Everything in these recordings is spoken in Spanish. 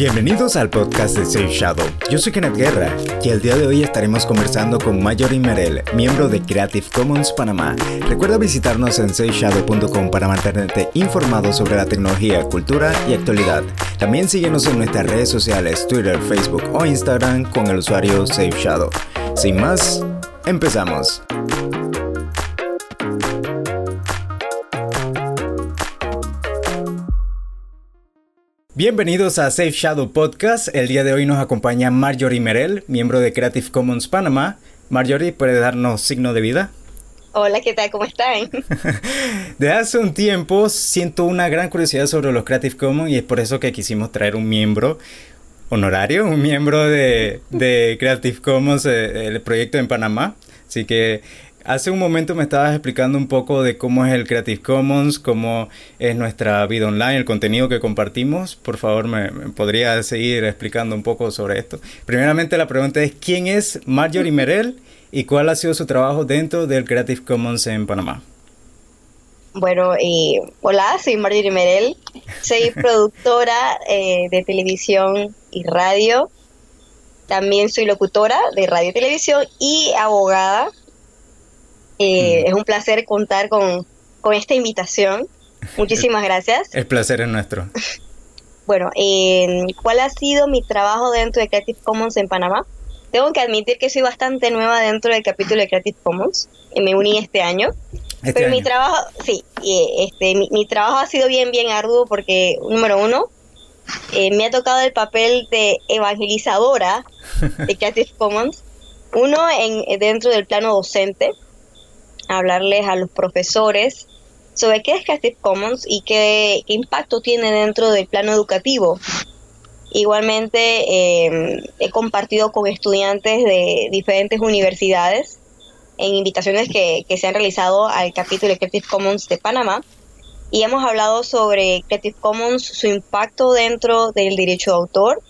Bienvenidos al podcast de Safe Shadow. Yo soy Kenneth Guerra y el día de hoy estaremos conversando con Mayori Merel, miembro de Creative Commons Panamá. Recuerda visitarnos en safeshadow.com para mantenerte informado sobre la tecnología, cultura y actualidad. También síguenos en nuestras redes sociales, Twitter, Facebook o Instagram con el usuario Safe Shadow. Sin más, empezamos. Bienvenidos a Safe Shadow Podcast. El día de hoy nos acompaña Marjorie Merel, miembro de Creative Commons Panamá. Marjorie, ¿puede darnos signo de vida? Hola, ¿qué tal? ¿Cómo están? De hace un tiempo siento una gran curiosidad sobre los Creative Commons y es por eso que quisimos traer un miembro honorario, un miembro de, Creative Commons, eh, el proyecto en Panamá. Así que Hace un momento me estabas explicando un poco de cómo es el Creative Commons, cómo es nuestra vida online, el contenido que compartimos. Por favor, ¿me, podría seguir explicando un poco sobre esto? Primeramente, la pregunta es, ¿quién es Marjorie Merel y cuál ha sido su trabajo dentro del Creative Commons en Panamá? Bueno, eh, hola, soy Marjorie Merel, soy productora eh, de televisión y radio, también soy locutora de radio y televisión y abogada eh, es un placer contar con, esta invitación. Muchísimas gracias. El placer es nuestro. Bueno, ¿cuál ha sido mi trabajo dentro de Creative Commons en Panamá? Tengo que admitir que soy bastante nueva dentro del capítulo de Creative Commons. y me uní este año. Este pero mi trabajo, sí, este, mi, trabajo ha sido bien, bien arduo porque, número uno, eh, me ha tocado el papel de evangelizadora de Creative Commons. Uno, en, dentro del plano docente, hablarles a los profesores sobre qué es Creative Commons y qué, impacto tiene dentro del plano educativo. Igualmente em, he compartido con estudiantes de diferentes universidades en invitaciones que, se han realizado al capítulo de Creative Commons de Panamá y hemos hablado sobre Creative Commons, su impacto dentro del derecho de autor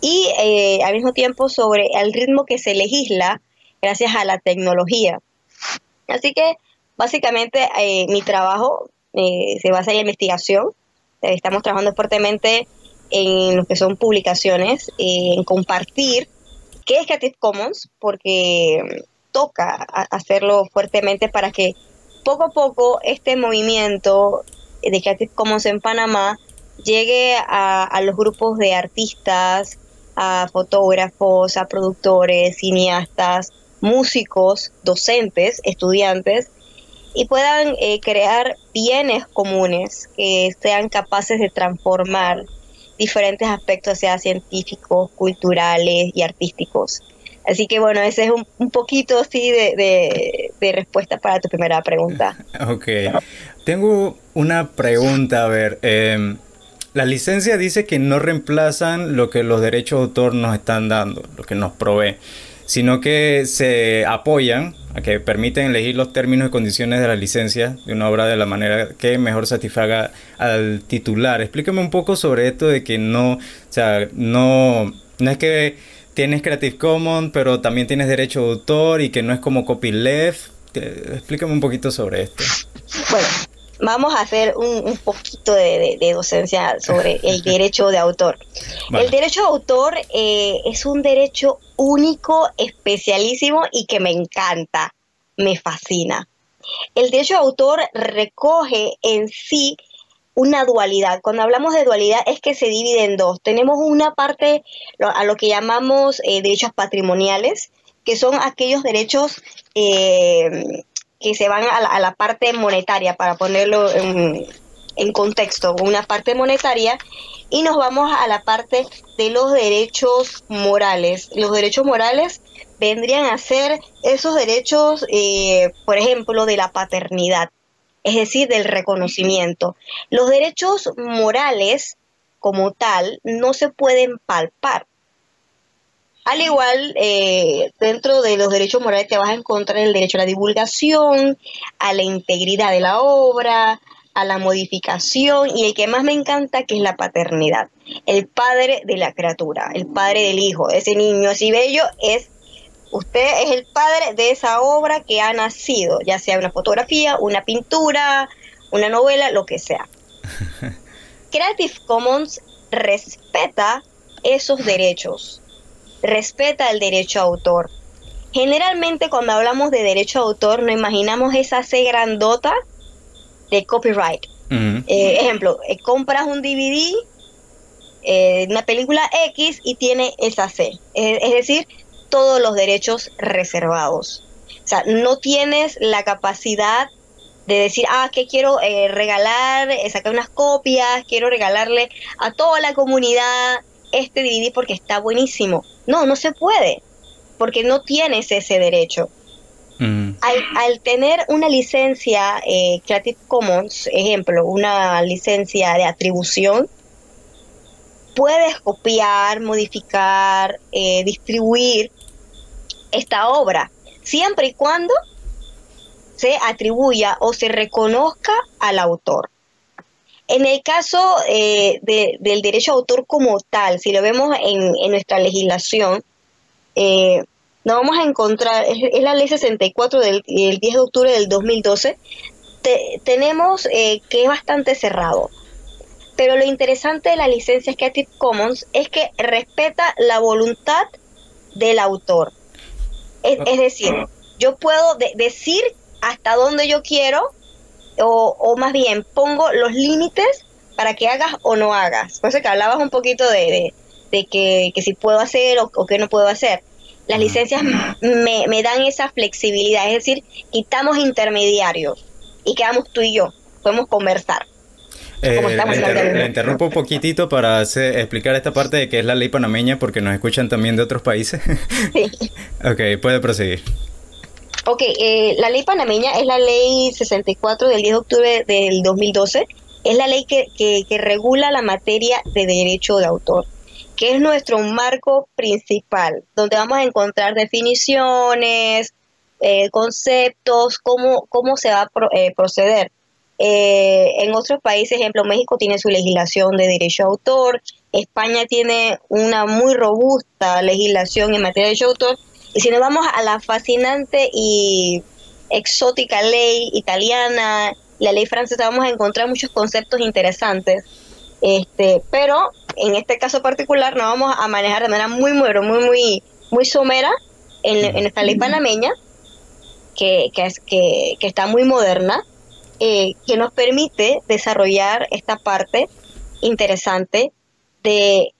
y eh, al mismo tiempo sobre el ritmo que se legisla gracias a la tecnología. Así que básicamente eh, mi trabajo eh, se basa en la investigación. Eh, estamos trabajando fuertemente en lo que son publicaciones, en compartir qué es Creative Commons, porque toca hacerlo fuertemente para que poco a poco este movimiento de Creative Commons en Panamá llegue a, a los grupos de artistas, a fotógrafos, a productores, cineastas, músicos, docentes, estudiantes, y puedan eh, crear bienes comunes que sean capaces de transformar diferentes aspectos, sea científicos, culturales y artísticos. Así que bueno, ese es un, poquito así de, respuesta para tu primera pregunta. Ok. Tengo una pregunta, a ver. Em, la licencia dice que no reemplazan lo que los derechos de autor nos están dando, lo que nos provee sino que se apoyan a que permiten elegir los términos y condiciones de la licencia de una obra de la manera que mejor satisfaga al titular. Explícame un poco sobre esto de que no, o sea, no, no es que tienes Creative Commons, pero también tienes derecho de autor y que no es como copyleft. Explícame un poquito sobre esto. Bueno, vamos a hacer un, poquito de, docencia sobre el derecho de autor. El derecho de autor eh, es un derecho único, especialísimo y que me encanta, me fascina. El derecho de autor recoge en sí una dualidad. Cuando hablamos de dualidad es que se divide en dos. Tenemos una parte a lo que llamamos eh, derechos patrimoniales, que son aquellos derechos eh, que se van a la, parte monetaria, para ponerlo en, en, contexto, una parte monetaria, y nos vamos a la parte de los derechos morales. Los derechos morales vendrían a ser esos derechos, eh, por ejemplo, de la paternidad, es decir, del reconocimiento. Los derechos morales, como tal, no se pueden palpar al igual, eh, dentro de los derechos morales te vas a encontrar el derecho a la divulgación, a la integridad de la obra, a la modificación y el que más me encanta que es la paternidad. El padre de la criatura, el padre del hijo, ese niño así bello es usted es el padre de esa obra que ha nacido, ya sea una fotografía, una pintura, una novela, lo que sea. Creative Commons respeta esos derechos, respeta el derecho a autor. Generalmente cuando hablamos de derecho a autor nos imaginamos esa C grandota de copyright. Eh, ejemplo, eh, compras un DVD, eh, una película X y tiene esa C. Es, decir, todos los derechos reservados. O sea, no tienes la capacidad de decir, ah, que quiero regalar, sacar unas copias, quiero regalarle a toda la comunidad este DVD porque está buenísimo. No, no se puede, porque no tienes ese derecho. Mm. Al, tener una licencia eh, Creative Commons, ejemplo, una licencia de atribución, puedes copiar, modificar, eh, distribuir esta obra, siempre y cuando se atribuya o se reconozca al autor. En el caso eh, del derecho a autor como tal, si lo vemos en, nuestra legislación, eh, nos vamos a encontrar, es, la ley 64 del 10 de octubre del 2012, tenemos eh, que es bastante cerrado. Pero lo interesante de la licencia Creative Commons es que respeta la voluntad del autor. Es, decir, yo puedo decir hasta dónde yo quiero, o, más bien pongo los límites para que hagas o no hagas. Por eso que hablabas un poquito de, que, si puedo hacer o, o que no puedo hacer. Las licencias me, dan esa flexibilidad, es decir, quitamos intermediarios y quedamos tú y yo, podemos conversar. Eh, le, interrumpo un poquitito para explicar esta parte de que es la ley panameña porque nos escuchan también de otros países. Sí. ok, puede proseguir. Ok, eh, la ley panameña es la ley 64 del 10 de octubre del 2012. Es la ley que, que regula la materia de derecho de autor que es nuestro marco principal, donde vamos a encontrar definiciones, eh, conceptos, cómo, cómo se va a eh, proceder. Eh, en otros países, ejemplo, México tiene su legislación de derecho a autor, España tiene una muy robusta legislación en materia de derecho a autor, si nos vamos a la fascinante y exótica ley italiana, la ley francesa, vamos a encontrar muchos conceptos interesantes. Este, pero en este caso particular nos vamos a manejar de manera muy, muy, muy, muy, somera en, esta ley panameña, que, que, es, que, que está muy moderna, eh, que nos permite desarrollar esta parte interesante de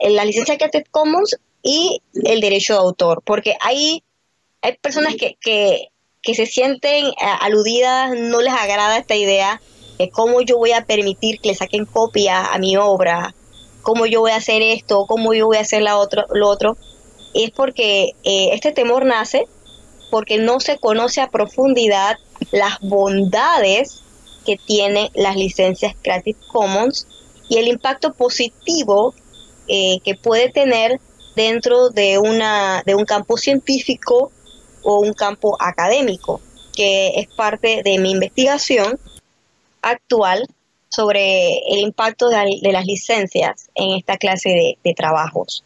la licencia Creative Commons y el derecho de autor, porque hay, hay personas que, que, que se sienten eh, aludidas, no les agrada esta idea cómo yo voy a permitir que le saquen copia a mi obra, cómo yo voy a hacer esto, cómo yo voy a hacer la otro, lo otro, es porque eh, este temor nace porque no se conoce a profundidad las bondades que tienen las licencias Creative Commons y el impacto positivo eh, que puede tener dentro de, una, de un campo científico o un campo académico, que es parte de mi investigación actual sobre el impacto de, las licencias en esta clase de, trabajos.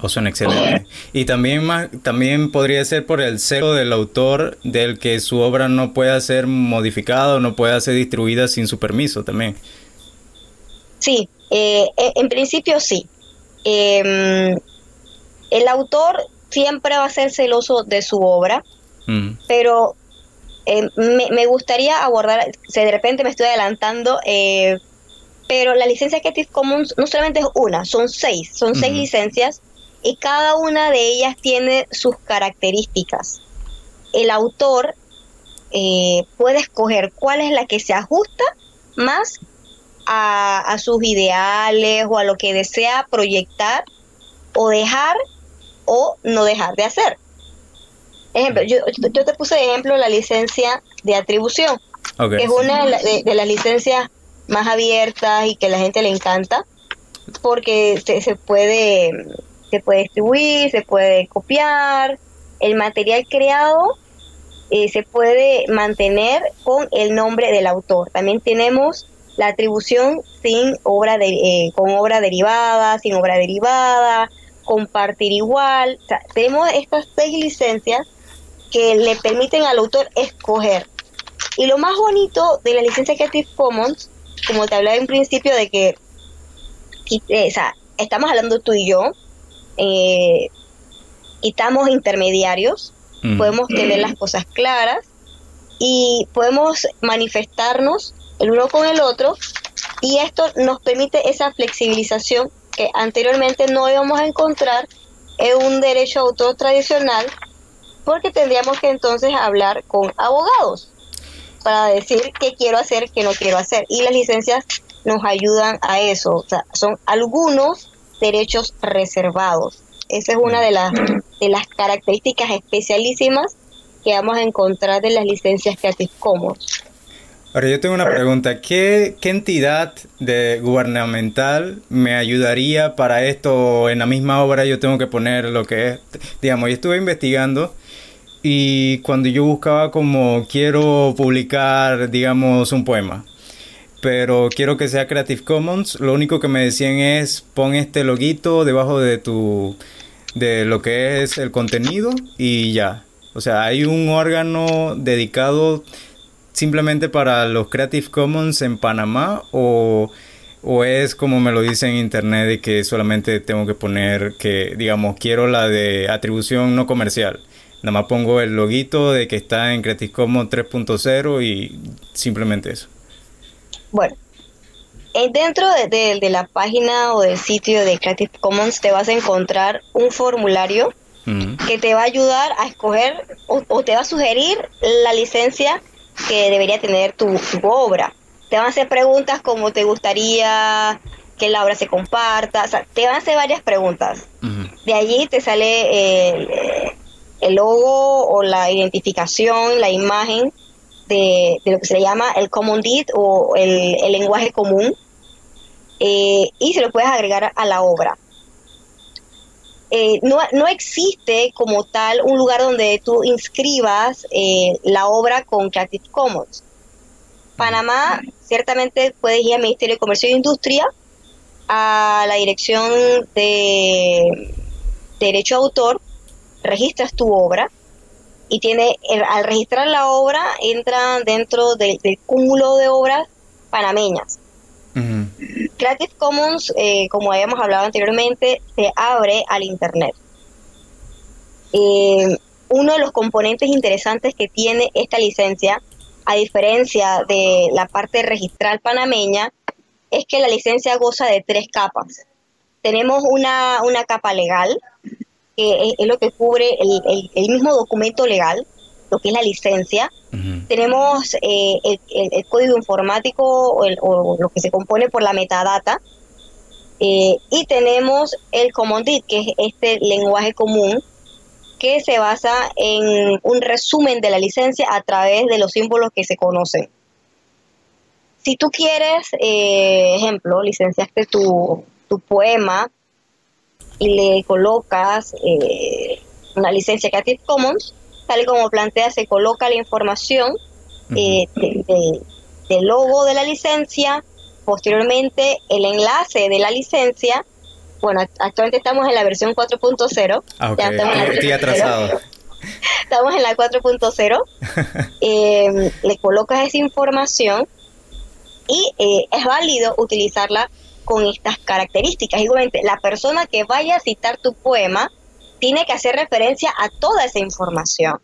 O son excelentes. Y también, más, también podría ser por el cero del autor del que su obra no pueda ser modificada o no pueda ser distribuida sin su permiso también. Sí, eh, en principio sí. Em, el autor siempre va a ser celoso de su obra, mm. pero eh, me, gustaría abordar, si de repente me estoy adelantando, eh, pero la licencia Creative Commons no solamente es una, son seis, son seis licencias y cada una de ellas tiene sus características. El autor eh, puede escoger cuál es la que se ajusta más a, a, sus ideales o a lo que desea proyectar o dejar o no dejar de hacer. Ejemplo, yo, yo te puse de ejemplo la licencia de atribución, que es una de, las licencias más abiertas y que a la gente le encanta, porque se, se, puede, se puede distribuir, se puede copiar, el material creado eh, se puede mantener con el nombre del autor. También tenemos la atribución sin obra de, eh, con obra derivada, sin obra derivada, compartir igual. tenemos estas seis licencias que le permiten al autor escoger. Y lo más bonito de la licencia Creative Commons, como te hablaba en principio, de que eh, estamos hablando tú y yo, eh, y estamos intermediarios, mm. podemos tener las cosas claras y podemos manifestarnos el uno con el otro y esto nos permite esa flexibilización que anteriormente no íbamos a encontrar en un derecho autor tradicional porque tendríamos que entonces hablar con abogados para decir qué quiero hacer, qué no quiero hacer. Y las licencias nos ayudan a eso. O sea, son algunos derechos reservados. Esa es una de las, de las características especialísimas que vamos a encontrar de las licencias Creative Commons. Ahora yo tengo una pregunta, ¿Qué, ¿qué, entidad de gubernamental me ayudaría para esto? En la misma obra yo tengo que poner lo que es, digamos, yo estuve investigando y cuando yo buscaba como quiero publicar, digamos, un poema, pero quiero que sea Creative Commons, lo único que me decían es pon este loguito debajo de tu de lo que es el contenido y ya. O sea, hay un órgano dedicado simplemente para los Creative Commons en Panamá o, o es como me lo dice en internet de que solamente tengo que poner que digamos quiero la de atribución no comercial. Nada más pongo el loguito de que está en Creative Commons 3.0 y simplemente eso. Bueno, dentro de, la página o del sitio de Creative Commons te vas a encontrar un formulario que te va a ayudar a escoger o, te va a sugerir la licencia que debería tener tu, obra. Te van a hacer preguntas como te gustaría que la obra se comparta, o sea, te van a hacer varias preguntas. De allí te sale el, el logo o la identificación, la imagen de, lo que se llama el Common Deed o el, lenguaje común eh, y se lo puedes agregar a la obra. Eh, no, no, existe como tal un lugar donde tú inscribas eh, la obra con Creative Commons. Panamá ciertamente puedes ir al Ministerio de Comercio e Industria, a la dirección de Derecho a Autor, registras tu obra y tiene, al registrar la obra, entra dentro del, cúmulo de obras panameñas. Creative Commons, eh, como habíamos hablado anteriormente, se abre al Internet. Eh, uno de los componentes interesantes que tiene esta licencia, a diferencia de la parte registral panameña, es que la licencia goza de tres capas. Tenemos una, una capa legal, que es, lo que cubre el, mismo documento legal, lo que es la licencia. Tenemos eh, el, código informático o, lo que se compone por la metadata. Eh, y tenemos el Common que es este lenguaje común que se basa en un resumen de la licencia a través de los símbolos que se conocen. Si tú quieres, eh, ejemplo, licenciaste tu, tu poema y le colocas eh, una licencia Creative Commons, tal como plantea, se coloca la información eh, del logo de la licencia, posteriormente el enlace de la licencia. Bueno, actualmente estamos en la versión 4.0. Ah, Estoy atrasado. Estamos en la 4.0. Em, le colocas esa información y eh, es válido utilizarla con estas características. Igualmente, la persona que vaya a citar tu poema tiene que hacer referencia a toda esa información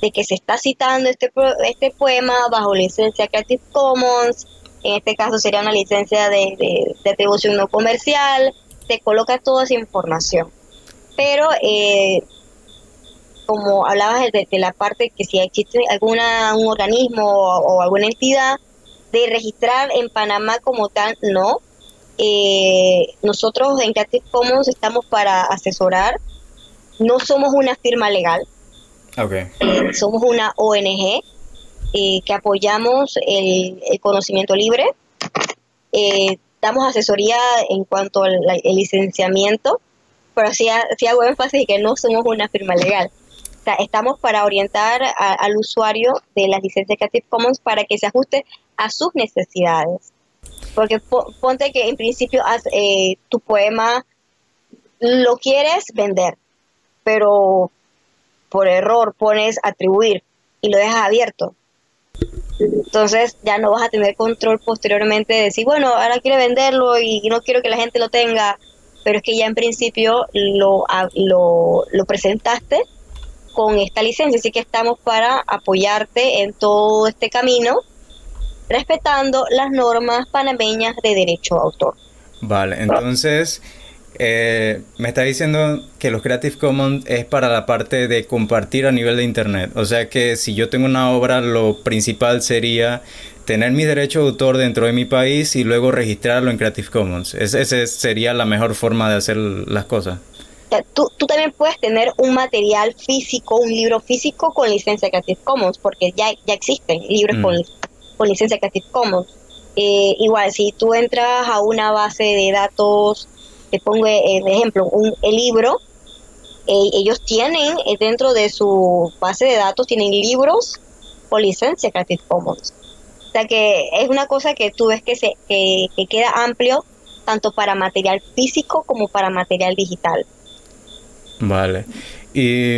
de que se está citando este, este poema bajo licencia Creative Commons, en este caso sería una licencia de, atribución no comercial, te coloca toda esa información. Pero, eh, como hablabas de, la parte que si existe alguna un organismo o, o, alguna entidad de registrar en Panamá como tal, no, eh, nosotros en Creative Commons estamos para asesorar. No somos una firma legal. Eh, somos una ONG eh, que apoyamos el, conocimiento libre. damos asesoría en cuanto al, licenciamiento, pero sí, hago énfasis que no somos una firma legal. estamos para orientar al usuario de las licencias Creative Commons para que se ajuste a sus necesidades. Porque ponte que en principio eh, tu poema lo quieres vender, pero por error pones atribuir y lo dejas abierto. Entonces ya no vas a tener control posteriormente de decir, bueno, ahora quiero venderlo y no quiero que la gente lo tenga pero es que ya en principio lo, lo, lo presentaste con esta licencia, así que estamos para apoyarte en todo este camino, respetando las normas panameñas de derecho de autor. Vale, entonces eh, me está diciendo que los Creative Commons es para la parte de compartir a nivel de Internet. O sea que si yo tengo una obra, lo principal sería tener mi derecho de autor dentro de mi país y luego registrarlo en Creative Commons. Esa sería la mejor forma de hacer las cosas. Tú, tú, también puedes tener un material físico, un libro físico con licencia Creative Commons, porque ya, ya existen libros con, mm. con, licencia Creative Commons. Eh, igual, si tú entras a una base de datos te pongo eh, de ejemplo un, el libro, eh, ellos tienen eh, dentro de su base de datos, tienen libros con licencia Creative Commons. O sea que es una cosa que tú ves que, se, que, queda amplio tanto para material físico como para material digital. Vale. Y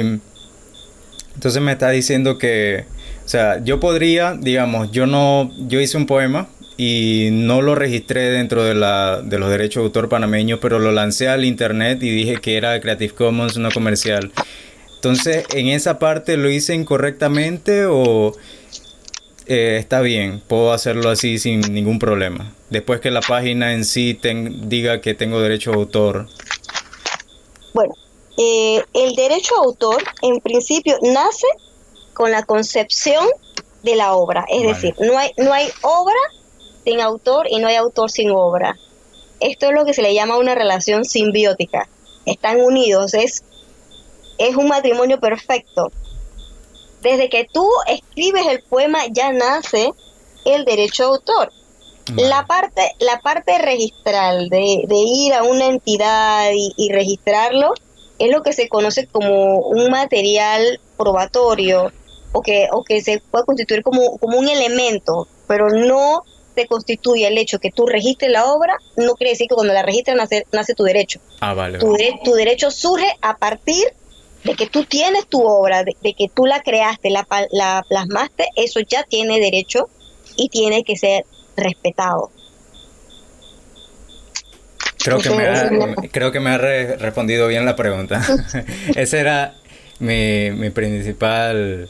entonces me está diciendo que, o sea, yo podría, digamos, yo no, yo hice un poema y no lo registré dentro de, la, de los derechos de autor panameños, pero lo lancé al internet y dije que era Creative Commons, no comercial. Entonces, ¿en esa parte lo hice incorrectamente o eh, está bien? Puedo hacerlo así sin ningún problema. Después que la página en sí diga que tengo derecho de autor. Bueno, eh, el derecho de autor en principio nace con la concepción de la obra. Es decir, no hay, no hay obra sin autor y no hay autor sin obra. Esto es lo que se le llama una relación simbiótica. Están unidos, es, es un matrimonio perfecto. Desde que tú escribes el poema ya nace el derecho de autor. La parte, la parte registral de, ir a una entidad y, registrarlo es lo que se conoce como un material probatorio o que, o que se puede constituir como, como un elemento, pero no constituye el hecho que tú registres la obra, no quiere decir que cuando la registras nace, nace tu derecho. Ah, vale, tu, tu, derecho surge a partir de que tú tienes tu obra, de, que tú la creaste, la, la plasmaste, eso ya tiene derecho y tiene que ser respetado. Creo que, me ha, creo que me ha respondido bien la pregunta. Esa era mi, mi principal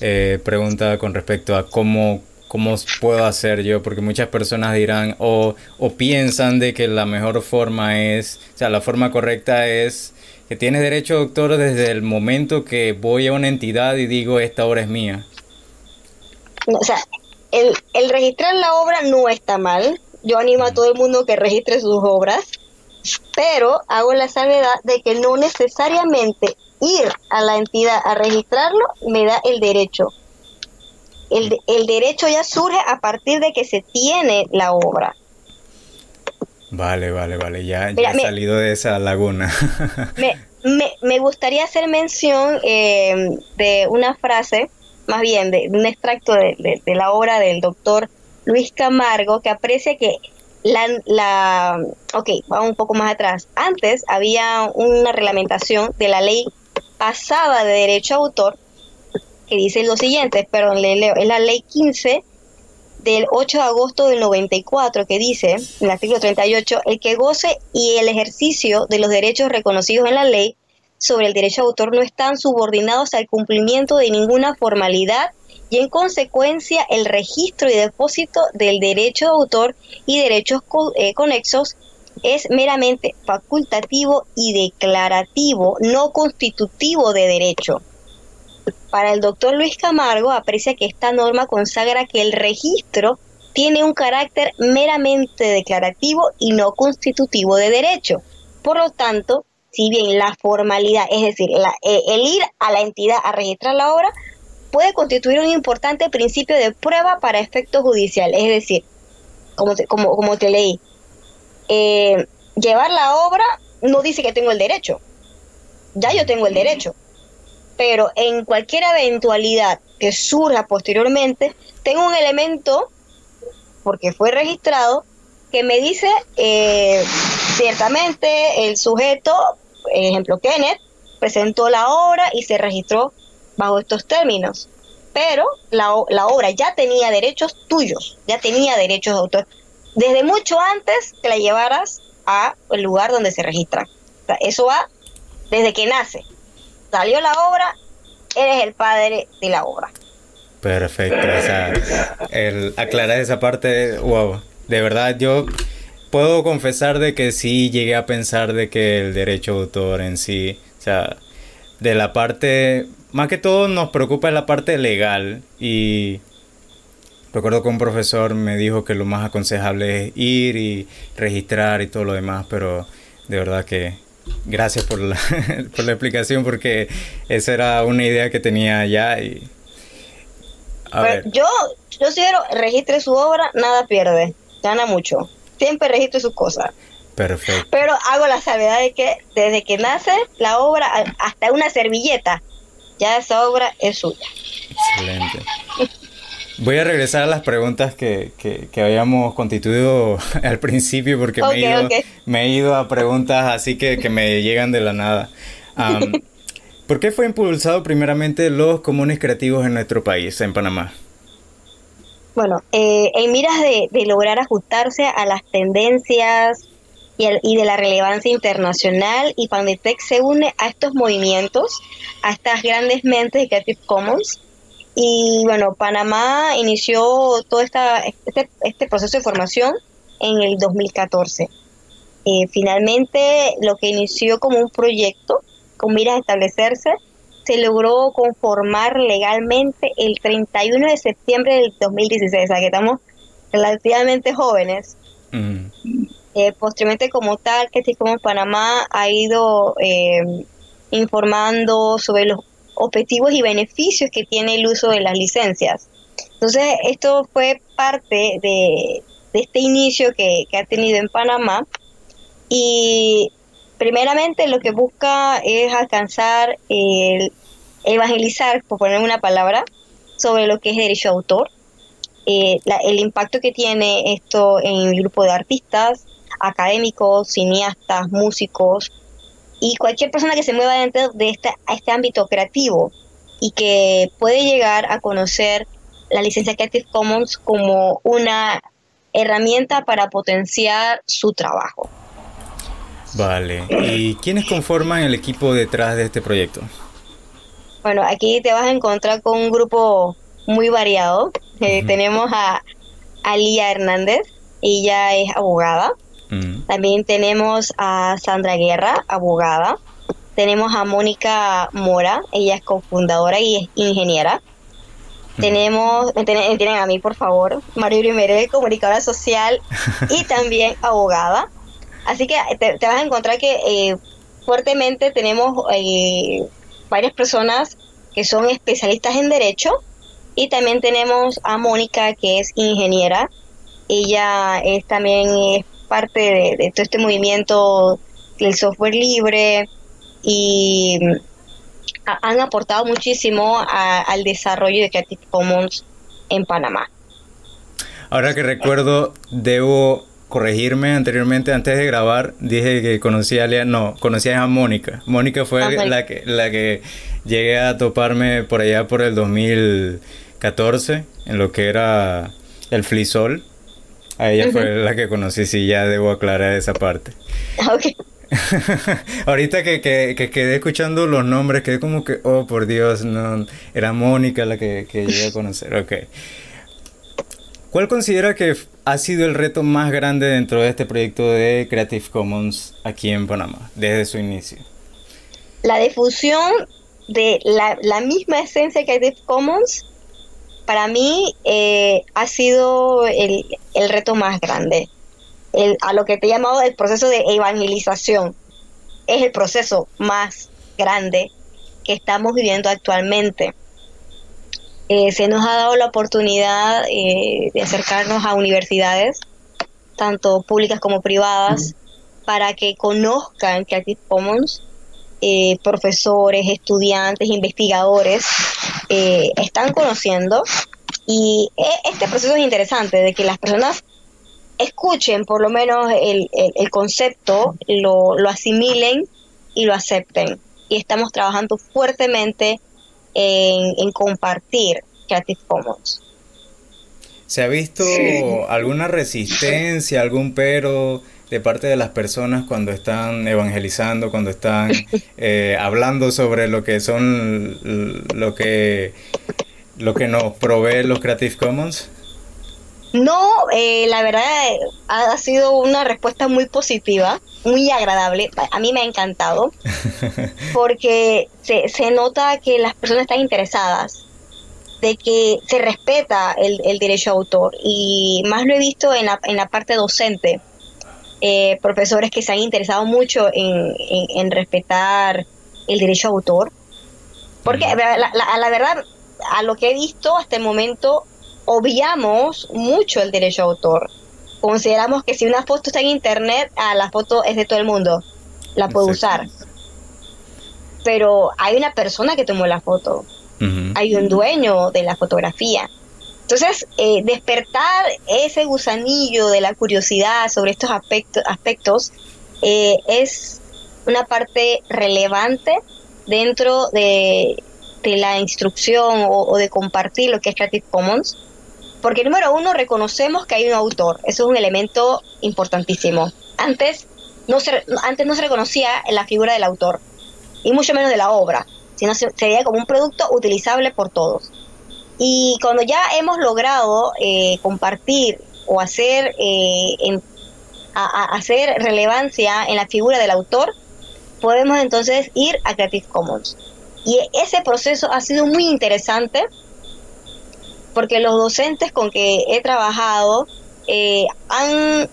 eh, pregunta con respecto a cómo, cómo puedo hacer yo, porque muchas personas dirán o, o piensan de que la mejor forma es, o sea, la forma correcta es que tienes derecho doctor desde el momento que voy a una entidad y digo esta obra es mía. o sea, el, el registrar la obra no está mal. Yo animo a todo el mundo que registre sus obras, pero hago la salvedad de que no necesariamente ir a la entidad a registrarlo me da el derecho el, el derecho ya surge a partir de que se tiene la obra. Vale, vale, vale, ya, ya he salido de esa laguna. me, me, me, gustaría hacer mención eh, de una frase, más bien de, un extracto de, de, la obra del doctor Luis Camargo, que aprecia que la, la, ok, vamos un poco más atrás. Antes había una reglamentación de la ley pasada de derecho a autor que dice lo siguiente, perdón, le leo, es la ley 15 del 8 de agosto del 94 que dice, en el artículo 38, el que goce y el ejercicio de los derechos reconocidos en la ley sobre el derecho de autor no están subordinados al cumplimiento de ninguna formalidad y en consecuencia el registro y depósito del derecho de autor y derechos eh, conexos es meramente facultativo y declarativo, no constitutivo de derecho. Para el doctor Luis Camargo, aprecia que esta norma consagra que el registro tiene un carácter meramente declarativo y no constitutivo de derecho. Por lo tanto, si bien la formalidad, es decir, eh, el ir a la entidad a registrar la obra, puede constituir un importante principio de prueba para efectos judiciales. Es decir, como te, como, como te leí, eh, llevar la obra no dice que tengo el derecho. Ya yo tengo el derecho pero en cualquier eventualidad que surja posteriormente, tengo un elemento, porque fue registrado, que me dice eh, ciertamente el sujeto, ejemplo Kenneth, presentó la obra y se registró bajo estos términos. Pero la, la obra ya tenía derechos tuyos, ya tenía derechos de autor. Desde mucho antes que la llevaras a el lugar donde se registra. eso va desde que nace. Salió la obra, eres el padre de la obra. Perfecto, o sea, el aclarar esa parte, wow, de verdad yo puedo confesar de que sí llegué a pensar de que el derecho de autor en sí, o sea, de la parte, más que todo nos preocupa la parte legal y recuerdo que un profesor me dijo que lo más aconsejable es ir y registrar y todo lo demás, pero de verdad que gracias por la, por la explicación porque esa era una idea que tenía ya y... Yo, yo sugiero, registre su obra, nada pierde, gana mucho. Siempre registro sus cosas. Perfecto. Pero hago la salvedad de que desde que nace la obra hasta una servilleta, ya esa obra es suya. Excelente. Voy a regresar a las preguntas que, habíamos constituido al principio porque me, he ido, me, he ido, a preguntas así que, me llegan de la nada. ¿Por qué fue impulsado primeramente los comunes creativos en nuestro país, en Panamá? Bueno, eh, en miras de, lograr ajustarse a las tendencias y, y, de la relevancia internacional, y Pandetec se une a estos movimientos, a estas grandes mentes de Creative Commons, y bueno, Panamá inició todo esta, este, este proceso de formación en el 2014. Eh, finalmente, lo que inició como un proyecto con miras a establecerse, se logró conformar legalmente el 31 de septiembre del 2016, o sea que estamos relativamente jóvenes. Mm. Eh, posteriormente como tal, que como Panamá ha ido eh, informando sobre los objetivos y beneficios que tiene el uso de las licencias. Entonces, esto fue parte de, este inicio que, ha tenido en Panamá y primeramente lo que busca es alcanzar el evangelizar, por poner una palabra, sobre lo que es derecho de autor, eh, el impacto que tiene esto en el grupo de artistas, académicos, cineastas, músicos, y cualquier persona que se mueva dentro de este, este ámbito creativo y que puede llegar a conocer la licencia Creative Commons como una herramienta para potenciar su trabajo. Vale, ¿y quiénes conforman el equipo detrás de este proyecto? Bueno, aquí te vas a encontrar con un grupo muy variado. Eh, tenemos a Alía Hernández, ella es abogada. También tenemos a Sandra Guerra, abogada. Tenemos a Mónica Mora, ella es cofundadora y es ingeniera. Tenemos, me tienen, a mí por favor, Mario Primero, comunicadora social y también abogada. Así que te, vas a encontrar que eh, fuertemente tenemos eh, varias personas que son especialistas en derecho y también tenemos a Mónica que es ingeniera. Ella es también parte de, todo este movimiento del software libre y mm, han aportado muchísimo al desarrollo de Creative Commons en Panamá. Ahora que recuerdo, debo corregirme anteriormente, antes de grabar, dije que conocía a Lea, no, conocía a Mónica. Mónica fue la que, la que llegué a toparme por allá por el 2014, en lo que era el Flisol. A ella fue la que conocí, sí, ya debo aclarar esa parte. Ahorita que, que, quedé escuchando los nombres, quedé como que, oh, por Dios, no, era Mónica la que, que llegué a conocer. Ok. ¿Cuál considera que ha sido el reto más grande dentro de este proyecto de Creative Commons aquí en Panamá, desde su inicio? La difusión de la, misma esencia que Creative Commons, para mí eh, ha sido el, reto más grande. a lo que te he llamado el proceso de evangelización. Es el proceso más grande que estamos viviendo actualmente. Eh, se nos ha dado la oportunidad eh, de acercarnos a universidades, tanto públicas como privadas, para que conozcan Creative Commons. Eh, profesores, estudiantes, investigadores están conociendo y este proceso es interesante de que las personas escuchen por lo menos el, concepto, lo, lo asimilen y lo acepten. Y estamos trabajando fuertemente en, compartir Creative Commons. ¿Se ha visto alguna resistencia, algún pero de parte de las personas cuando están evangelizando, cuando están eh, hablando sobre lo que son lo que lo que nos provee los Creative Commons? No, eh, la verdad ha sido una respuesta muy positiva, muy agradable. A mí me ha encantado porque se, se nota que las personas están interesadas, de que se respeta el, el derecho a autor y más lo he visto en la, en la parte docente. Eh, profesores que se han interesado mucho en, en, respetar el derecho a autor. Porque a la verdad, a lo que he visto hasta el momento, obviamos mucho el derecho a autor. Consideramos que si una foto está en internet, ah, la foto es de todo el mundo, la puede usar. Pero hay una persona que tomó la foto, hay un dueño de la fotografía. Entonces, eh, despertar ese gusanillo de la curiosidad sobre estos aspectos, aspectos eh, es una parte relevante dentro de, la instrucción o, de compartir lo que es Creative Commons porque número uno, reconocemos que hay un autor. Eso es un elemento importantísimo. Antes no se, antes no se reconocía la figura del autor, y mucho menos de la obra, sino se, veía como un producto utilizable por todos. Y cuando ya hemos logrado eh, compartir o hacer, eh, hacer relevancia en la figura del autor, podemos entonces ir a Creative Commons. Y ese proceso ha sido muy interesante porque los docentes con que he trabajado eh, han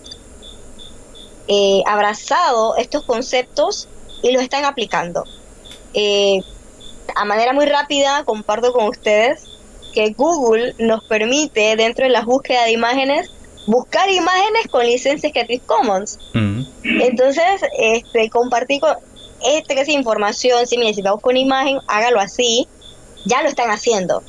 eh, abrazado estos conceptos y los están aplicando. Eh, a manera muy rápida, comparto con ustedes que Google nos permite, dentro de las búsquedas de imágenes, buscar imágenes con licencias Creative Commons. Mm. Entonces, este, compartir con esta información, si necesitamos con imagen, hágalo así, ya lo están haciendo.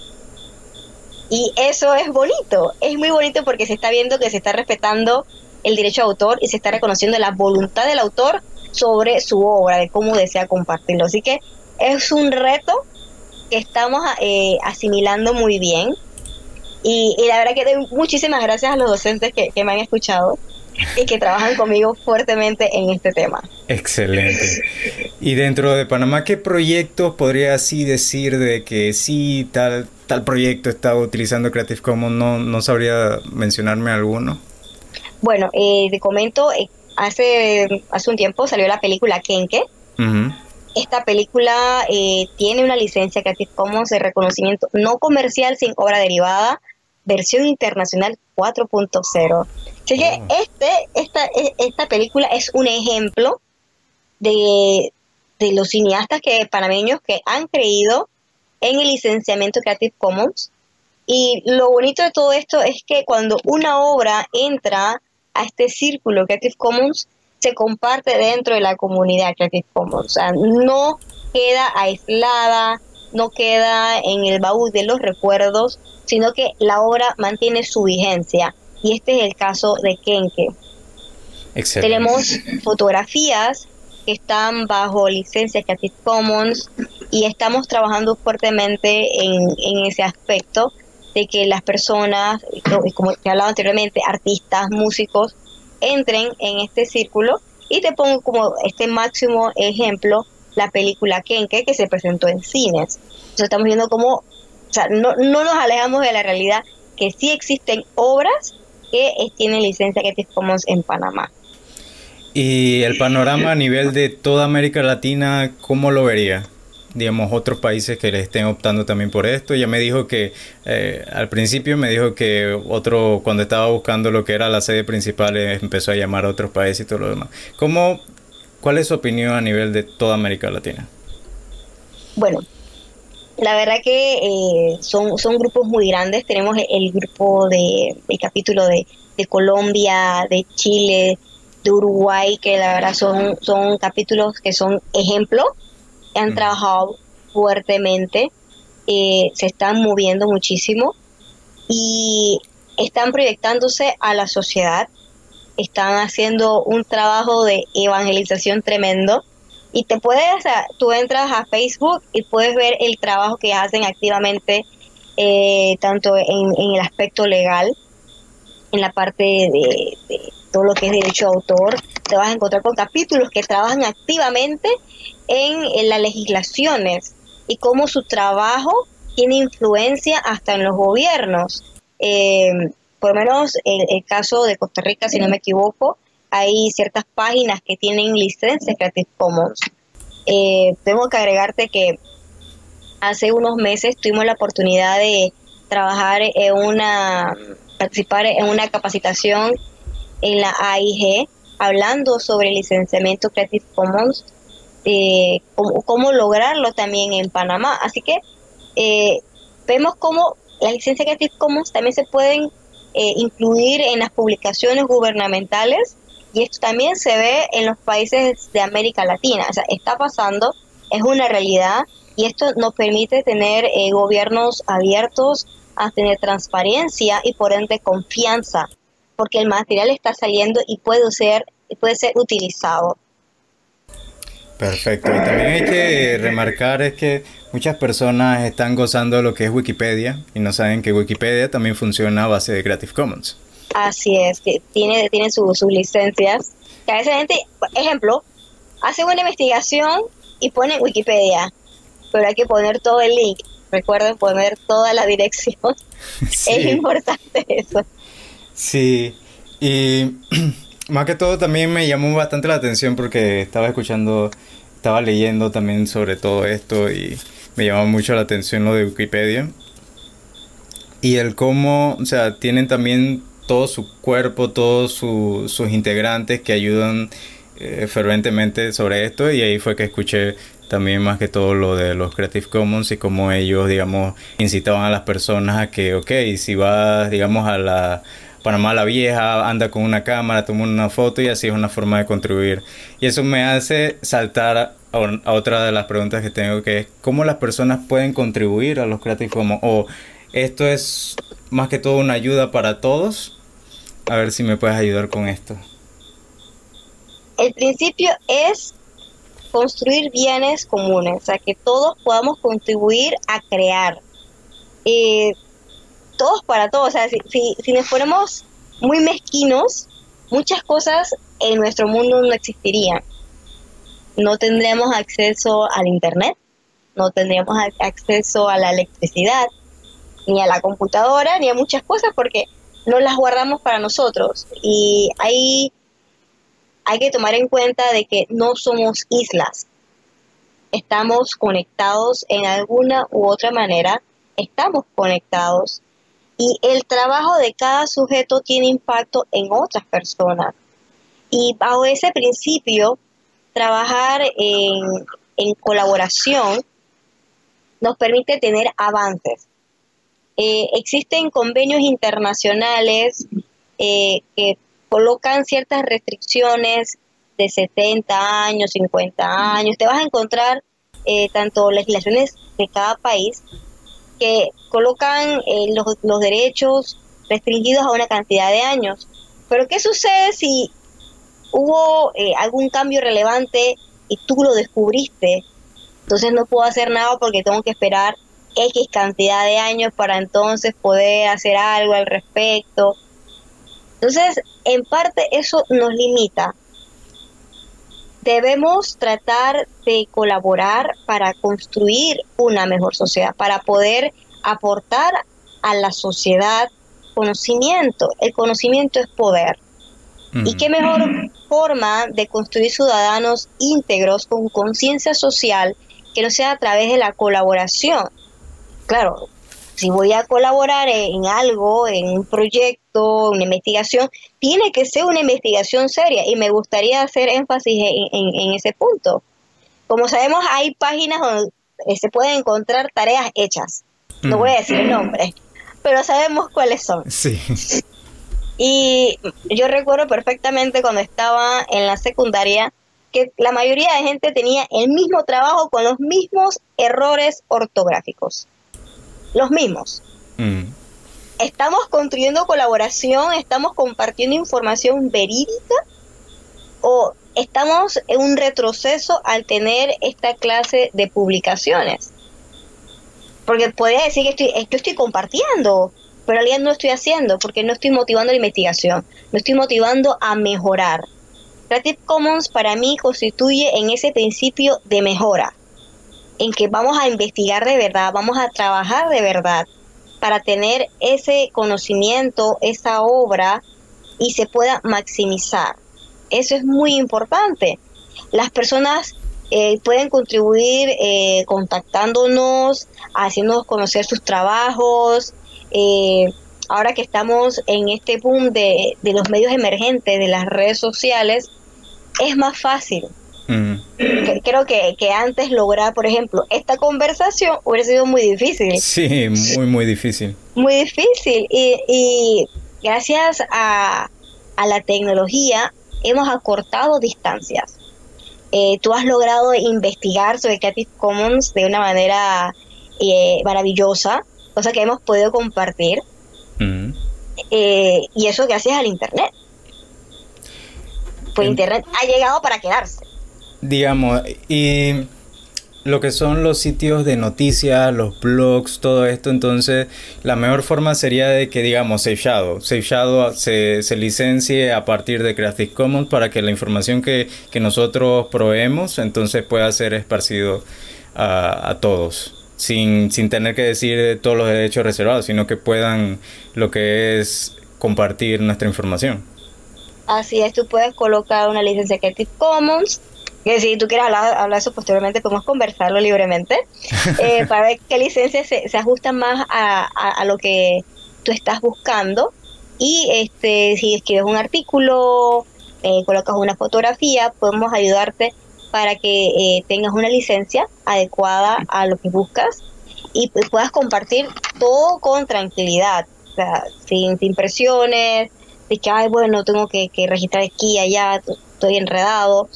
Y eso es bonito, es muy bonito porque se está viendo que se está respetando el derecho de autor y se está reconociendo la voluntad del autor sobre su obra, de cómo desea compartirlo. Así que es un reto que estamos eh, asimilando muy bien. Y, la verdad que doy muchísimas gracias a los docentes que, que me han escuchado y que trabajan conmigo fuertemente en este tema. Excelente. Y dentro de Panamá, ¿qué proyectos podría así decir de que sí, tal, tal proyecto está utilizando Creative Commons? ¿No, no sabría mencionarme alguno? Bueno, eh, te comento, eh, hace, hace un tiempo salió la película Kenke. Esta película eh, tiene una licencia Creative Commons de reconocimiento no comercial sin obra derivada, versión internacional 4.0. Así que oh. este, esta, e, esta película es un ejemplo de, de los cineastas que panameños que han creído en el licenciamiento Creative Commons. Y lo bonito de todo esto es que cuando una obra entra a este círculo Creative Commons, se comparte dentro de la comunidad Creative Commons. O sea, no queda aislada, no queda en el baúl de los recuerdos, sino que la obra mantiene su vigencia. Y este es el caso de Kenke. Tenemos fotografías que están bajo licencia Creative Commons y estamos trabajando fuertemente en, ese aspecto de que las personas, como te hablaba anteriormente, artistas, músicos, entren en este círculo y te pongo como este máximo ejemplo la película Kenke que se presentó en cines. Entonces estamos viendo cómo, o sea, no, no nos alejamos de la realidad que sí existen obras que tienen licencia Creative Commons en Panamá. Y el panorama a nivel de toda América Latina, ¿cómo lo vería? Digamos, otros países que le estén optando también por esto. Ya me dijo que, eh, al principio me dijo que otro, cuando estaba buscando lo que era la sede principal, eh, empezó a llamar a otros países y todo lo demás. ¿Cómo, ¿Cuál es su opinión a nivel de toda América Latina? Bueno, la verdad que eh, son, son grupos muy grandes. Tenemos el, grupo de, el capítulo de, Colombia, de Chile, de Uruguay, que la verdad son, son capítulos que son ejemplo, han trabajado fuertemente, eh, se están moviendo muchísimo y están proyectándose a la sociedad, están haciendo un trabajo de evangelización tremendo. Y te puedes, tú entras a Facebook y puedes ver el trabajo que hacen activamente, eh, tanto en, el aspecto legal, en la parte de todo lo que es derecho de autor, te vas a encontrar con capítulos que trabajan activamente en, las legislaciones y cómo su trabajo tiene influencia hasta en los gobiernos. Eh, por lo menos el, el, caso de Costa Rica, si no me equivoco, hay ciertas páginas que tienen licencias Creative Commons. Eh, tengo que agregarte que hace unos meses tuvimos la oportunidad de trabajar en una, participar en una capacitación en la AIG, hablando sobre licenciamiento Creative Commons, eh, cómo, lograrlo también en Panamá. Así que eh, vemos cómo las licencias Creative Commons también se pueden eh, incluir en las publicaciones gubernamentales y esto también se ve en los países de América Latina. O sea, está pasando, es una realidad y esto nos permite tener eh, gobiernos abiertos a tener transparencia y por ende confianza, porque el material está saliendo y puede ser, puede ser utilizado. Perfecto. Y también hay que remarcar es que muchas personas están gozando de lo que es Wikipedia y no saben que Wikipedia también funciona a base de Creative Commons. Así es, que tiene, tiene sus licencias. Que a veces gente, ejemplo, hace una investigación y pone Wikipedia, pero hay que poner todo el link. Recuerden poner toda la dirección. Es importante eso. Sí, y más que todo también me llamó bastante la atención porque estaba escuchando, estaba leyendo también sobre todo esto y me llamó mucho la atención lo de Wikipedia. Y el cómo, o sea, tienen también todo su cuerpo, todos sus integrantes que ayudan eh, ferventemente sobre esto y ahí fue que escuché también más que todo lo de los Creative Commons y cómo ellos, digamos, incitaban a las personas a que, ok, si vas, digamos, a la Panamá la Vieja, anda con una cámara, toma una foto y así es una forma de contribuir. Y eso me hace saltar a, otra de las preguntas que tengo, que es, ¿cómo las personas pueden contribuir a los Creative Commons? O esto es más que todo una ayuda para todos a ver si me puedes ayudar con esto. El principio es construir bienes comunes, o sea, que todos podamos contribuir a crear. Eh, todos para todos, o sea, si, si, nos ponemos muy mezquinos, muchas cosas en nuestro mundo no existirían. No tendríamos acceso al Internet, no tendríamos acceso a la electricidad, ni a la computadora, ni a muchas cosas, porque no las guardamos para nosotros. Y ahí hay que tomar en cuenta de que no somos islas. Estamos conectados en alguna u otra manera, estamos conectados y el trabajo de cada sujeto tiene impacto en otras personas. Y bajo ese principio, trabajar en, en colaboración nos permite tener avances. Eh, existen convenios internacionales eh, que colocan ciertas restricciones de 70 años, 50 años. Te vas a encontrar eh, tanto legislaciones de cada país que colocan los, los derechos restringidos a una cantidad de años. Pero ¿qué sucede si hubo algún cambio relevante y tú lo descubriste? Entonces no puedo hacer nada porque tengo que esperar X cantidad de años para entonces poder hacer algo al respecto. Entonces, en parte eso nos limita. Debemos tratar de colaborar para construir una mejor sociedad, para poder aportar a la sociedad conocimiento. El conocimiento es poder. ¿Y qué mejor forma de construir ciudadanos íntegros con conciencia social que no sea a través de la colaboración? claro, si voy a colaborar en algo, en un proyecto, una investigación, tiene que ser una investigación seria y me gustaría hacer énfasis en, ese punto. Como sabemos, hay páginas donde se pueden encontrar tareas hechas. No voy a decir el nombre, pero sabemos cuáles son. Sí. Y yo recuerdo perfectamente cuando estaba en la secundaria que la mayoría de gente tenía el mismo trabajo con los mismos errores ortográficos los mismos. Mm. ¿Estamos construyendo colaboración? ¿Estamos compartiendo información verídica? ¿O estamos en un retroceso al tener esta clase de publicaciones? Porque podría decir que estoy, estoy compartiendo, pero alguien no lo estoy haciendo porque no estoy motivando la investigación, no estoy motivando a mejorar. Creative Commons para mí constituye en ese principio de mejora, en que vamos a investigar de verdad, vamos a trabajar de verdad para tener ese conocimiento, esa obra y se pueda maximizar. Eso es muy importante. Las personas eh, pueden contribuir eh, contactándonos, haciéndonos conocer sus trabajos. Eh, ahora que estamos en este boom de, de, los medios emergentes, de las redes sociales, es más fácil. Creo que, que, antes lograr, por ejemplo, esta conversación hubiera sido muy difícil. Sí, muy, muy difícil. Muy difícil. Y, y gracias a, a la tecnología hemos acortado distancias. Eh, tú has logrado investigar sobre Creative Commons de una manera eh, maravillosa, cosa que hemos podido compartir. Eh, y eso gracias al Internet. Pues Internet ha llegado para quedarse. Digamos, y lo que son los sitios de noticias, los blogs, todo esto, entonces la mejor forma sería de que digamos Safe Shadow. Safe Shadow se, se licencie a partir de Creative Commons para que la información que, nosotros proveemos entonces pueda ser esparcido a, a todos. Sin, sin tener que decir todos los derechos reservados, sino que puedan lo que es compartir nuestra información. Así es, tú puedes colocar una licencia Creative Commons que si tú quieres hablar, de eso posteriormente, podemos conversarlo libremente eh, para ver qué licencia se, se ajusta más a, lo que tú estás buscando. Y este, si escribes un artículo, eh, colocas una fotografía, podemos ayudarte para que eh, tengas una licencia adecuada a lo que buscas y puedas compartir todo con tranquilidad, o sea, sin, sin presiones, de que, ay, bueno, tengo que, que registrar aquí, allá, estoy enredado.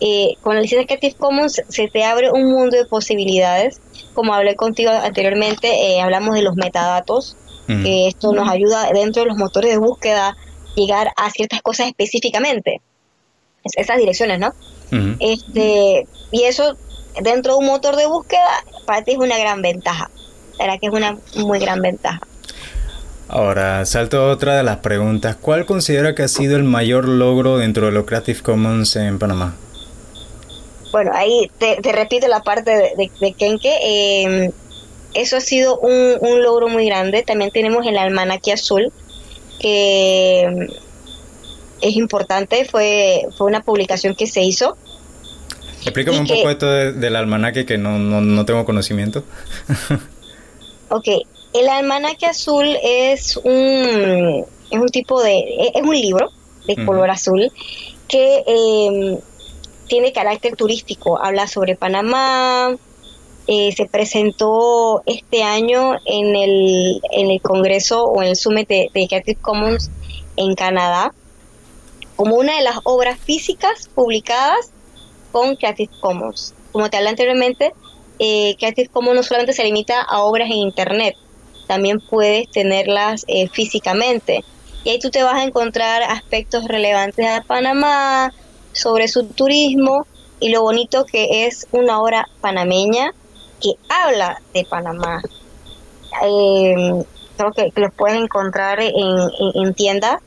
Eh, con la licencia Creative Commons se te abre un mundo de posibilidades. Como hablé contigo anteriormente, eh, hablamos de los metadatos, que esto nos ayuda dentro de los motores de búsqueda llegar a ciertas cosas específicamente. esas direcciones, ¿no? este, y eso dentro de un motor de búsqueda para ti es una gran ventaja. La que es una muy gran ventaja. Ahora, salto a otra de las preguntas. ¿Cuál considera que ha sido el mayor logro dentro de los Creative Commons en Panamá? Bueno, ahí te, repito la parte de, de, Kenke. Em, eso ha sido un, logro muy grande. También tenemos el almanaque azul, que em, es importante. Fue, fue una publicación que se hizo. Explícame un poco esto del almanaque que no, no, tengo conocimiento. ok, el almanaque azul es un, es un tipo de, es un libro de color azul que eh, tiene carácter turístico, habla sobre Panamá, eh, se presentó este año en el, en el Congreso o en el Summit de, Creative Commons en Canadá como una de las obras físicas publicadas con Creative Commons. Como te hablé anteriormente, eh, Creative Commons no solamente se limita a obras en Internet, también puedes tenerlas eh, físicamente. Y ahí tú te vas a encontrar aspectos relevantes a Panamá, sobre su turismo y lo bonito que es una obra panameña que habla de Panamá. Em, creo que, los pueden encontrar en, tiendas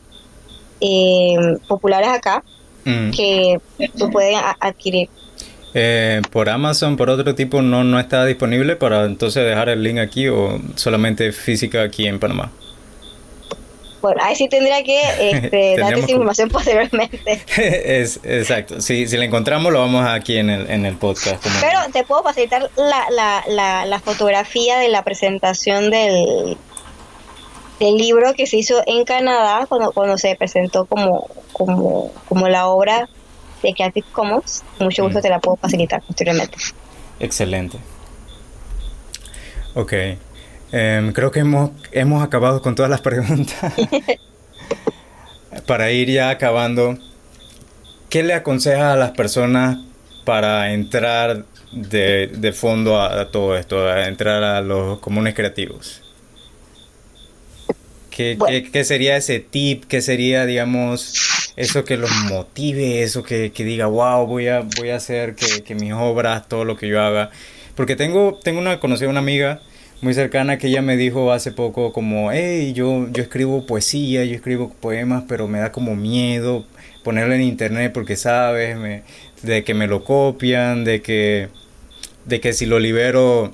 em, populares acá mm. que lo pueden adquirir. Eh, por Amazon, por otro tipo, no, no está disponible para entonces dejar el link aquí o solamente física aquí en Panamá. Bueno, ahí sí tendría que este, darte esa información posteriormente. es, exacto. Si, si la encontramos, lo vamos aquí en el, en el podcast. Pero te puedo facilitar la, la, la, la fotografía de la presentación del, del libro que se hizo en Canadá cuando, cuando se presentó como, como, como la obra de Creative Commons. Mucho gusto mm. te la puedo facilitar posteriormente. Excelente. Ok. Em, creo que hemos, hemos acabado con todas las preguntas. para ir ya acabando, ¿qué le aconseja a las personas para entrar de, fondo a, todo esto, a entrar a los comunes creativos? ¿Qué, ¿qué, sería ese tip? ¿Qué sería, digamos, eso que los motive, eso que, diga, wow, voy a, voy a hacer que, que mis obras, todo lo que yo haga? Porque tengo, tengo una conocida, una amiga, muy cercana que ella me dijo hace poco como, hey, yo, yo escribo poesía, yo escribo poemas, pero me da como miedo ponerlo en internet porque sabes, de que me lo copian, de que, de que si lo libero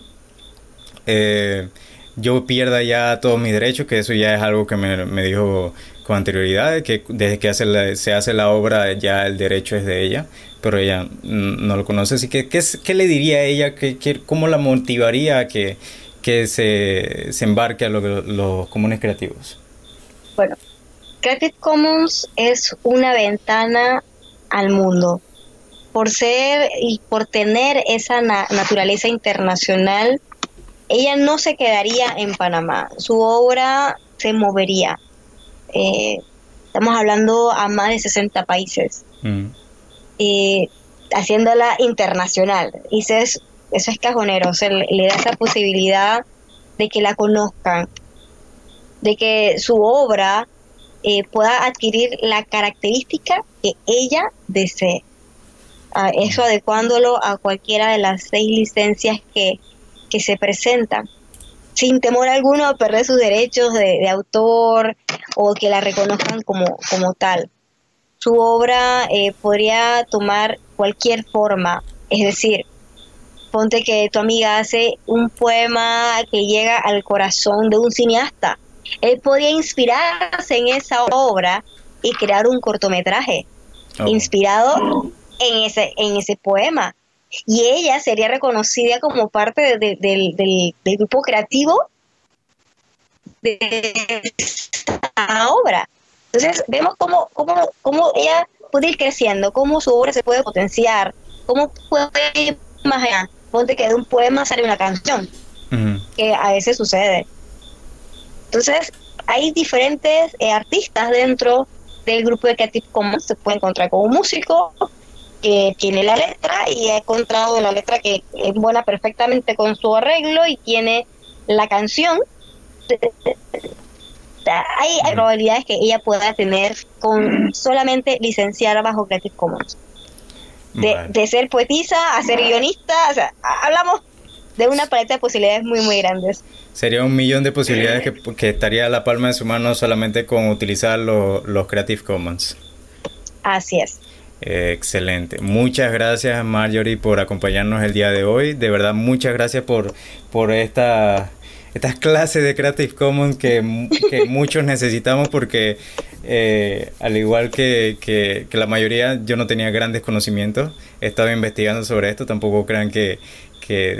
eh, yo pierda ya todos mis derechos, que eso ya es algo que me, me dijo con anterioridad, que desde que hace se hace la obra ya el derecho es de ella, pero ella no lo conoce. Así que, ¿qué, qué le diría a ella? ¿Qué, cómo la motivaría a que, que se, se embarque a los comunes creativos? Bueno, Creative Commons es una ventana al mundo. Por ser y por tener esa naturaleza internacional, ella no se quedaría en Panamá. Su obra se movería. Eh, estamos hablando a más de 60 países. Mm y haciéndola internacional. Y es, eso es cajonero, le da esa posibilidad de que la conozcan, de que su obra eh, pueda adquirir la característica que ella desee. eso adecuándolo a cualquiera de las seis licencias que, que se presentan, sin temor alguno a perder sus derechos de, de autor o que la reconozcan como, como tal su obra eh, podría tomar cualquier forma, es decir, ponte que tu amiga hace un poema que llega al corazón de un cineasta. Él podría inspirarse en esa obra y crear un cortometraje oh. inspirado en ese, en ese poema. Y ella sería reconocida como parte del, del, grupo creativo de esta obra. Entonces vemos cómo, cómo, cómo ella puede ir creciendo, cómo su obra se puede potenciar, cómo puede ir más allá. Ponte que de un poema sale una canción, que a veces sucede. Entonces, hay diferentes eh, artistas dentro del grupo de Creative Commons. Se puede encontrar con un músico que tiene la letra y ha encontrado la letra que es buena perfectamente con su arreglo y tiene la canción hay, probabilidades que ella pueda tener con solamente licenciar bajo Creative Commons. De, ser poetisa a ser guionista, o sea, hablamos de una paleta de posibilidades muy, muy grandes. Sería un millón de posibilidades que, estaría a la palma de su mano solamente con utilizar los Creative Commons. Así es. excelente. Muchas gracias Marjorie por acompañarnos el día de hoy. De verdad, muchas gracias por, por esta estas clases de Creative Commons que, muchos necesitamos porque eh, al igual que, la mayoría yo no tenía grandes conocimientos, he estado investigando sobre esto, tampoco crean que,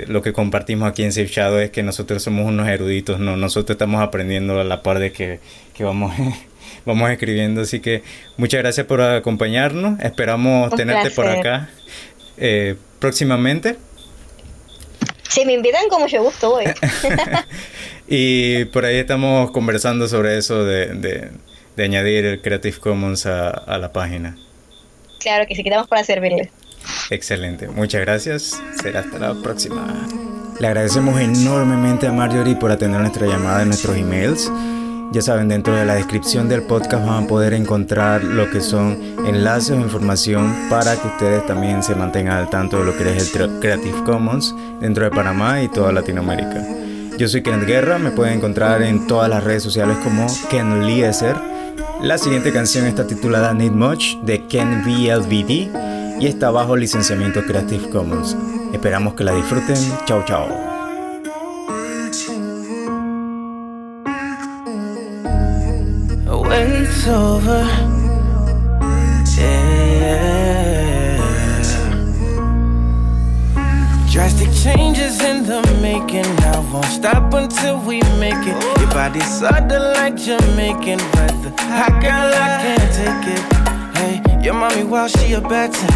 lo que compartimos aquí en Safe Shadow es que nosotros somos unos eruditos, no, nosotros estamos aprendiendo a la par de que, vamos, vamos escribiendo, así que muchas gracias por acompañarnos, esperamos tenerte por acá eh, próximamente. Si me invitan, como yo gusto, voy. y por ahí estamos conversando sobre eso de, añadir el Creative Commons a, la página. Claro que sí, quedamos para servirle. Excelente, muchas gracias. Será hasta la próxima. Le agradecemos enormemente a Marjorie por atender nuestra llamada en nuestros emails. Ya saben, dentro de la descripción del podcast van a poder encontrar lo que son enlaces o información para que ustedes también se mantengan al tanto de lo que es el Creative Commons dentro de Panamá y toda Latinoamérica. Yo soy Kenneth Guerra, me pueden encontrar en todas las redes sociales como Ken Lieser. La siguiente canción está titulada Need Much de Ken VLVD y está bajo licenciamiento Creative Commons. Esperamos que la disfruten. Chao, chao. Over. Yeah. Drastic changes in the making. I won't stop until we make it. Your body's sudden like Jamaican weather. Hot girl, I can't take it. Hey, your mommy, while she a better.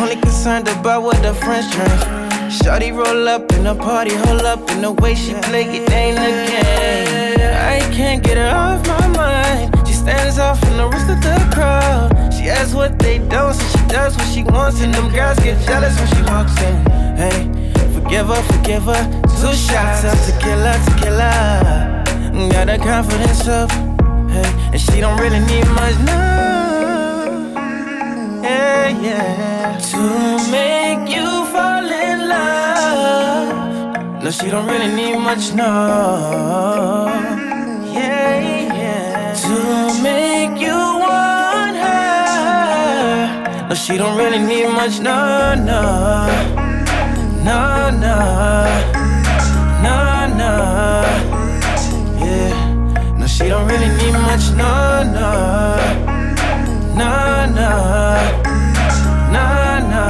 Only concerned about what the friends drink. Shorty roll up in a party, hold up in the way she play it ain't a game. I can't get her off my mind stands out from the rest of the crowd. She asks what they don't, so she does what she wants, and them girls get jealous when she walks in. Hey, forgive her, forgive her. Two shots of tequila, tequila. Got her confidence up, hey, and she don't really need much now. Yeah, yeah. To make you fall in love No, she don't really need much, no. Yeah, yeah. Make you want her. No, she don't really need much, no, no. No, no. No, no. Yeah. No, she don't really need much, no, no. No, no. No, no.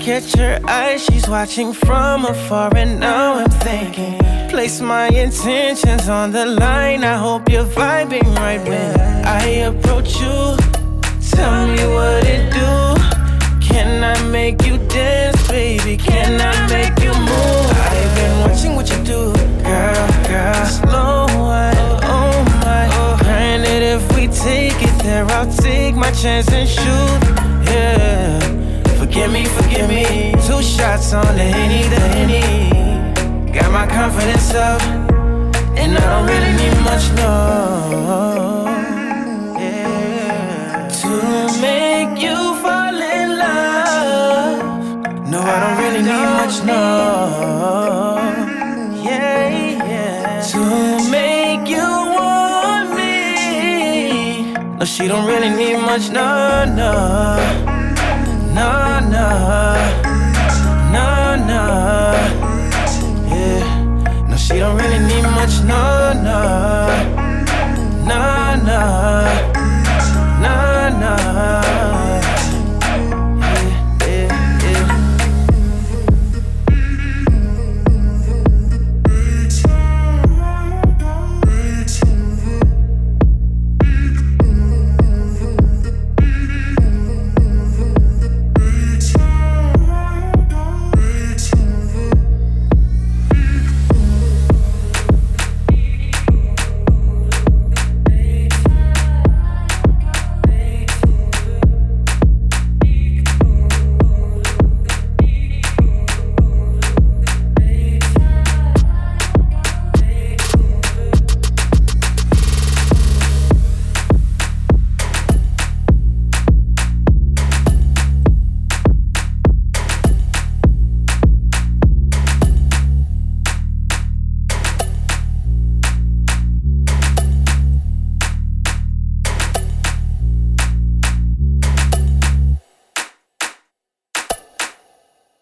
catch her eyes, she's watching from afar, and now I'm thinking. Place my intentions on the line. I hope you're vibing right when I approach you. Tell me what it do. Can I make you dance, baby? Can I make you move? I've been watching what you do, girl, girl. Slow wine, oh my. Granted, if we take it there, I'll take my chance and shoot, yeah. Forgive me, forgive me. Two shots on the Henny, the Henny. Got my confidence up, and I don't really need much, no. Yeah. To make you fall in love. No, I don't really need much, no. Yeah, yeah. To make you want me. No, she don't really need much, no no, no, no, don't really need much, nah, nah. Nah, nah. Nah, nah.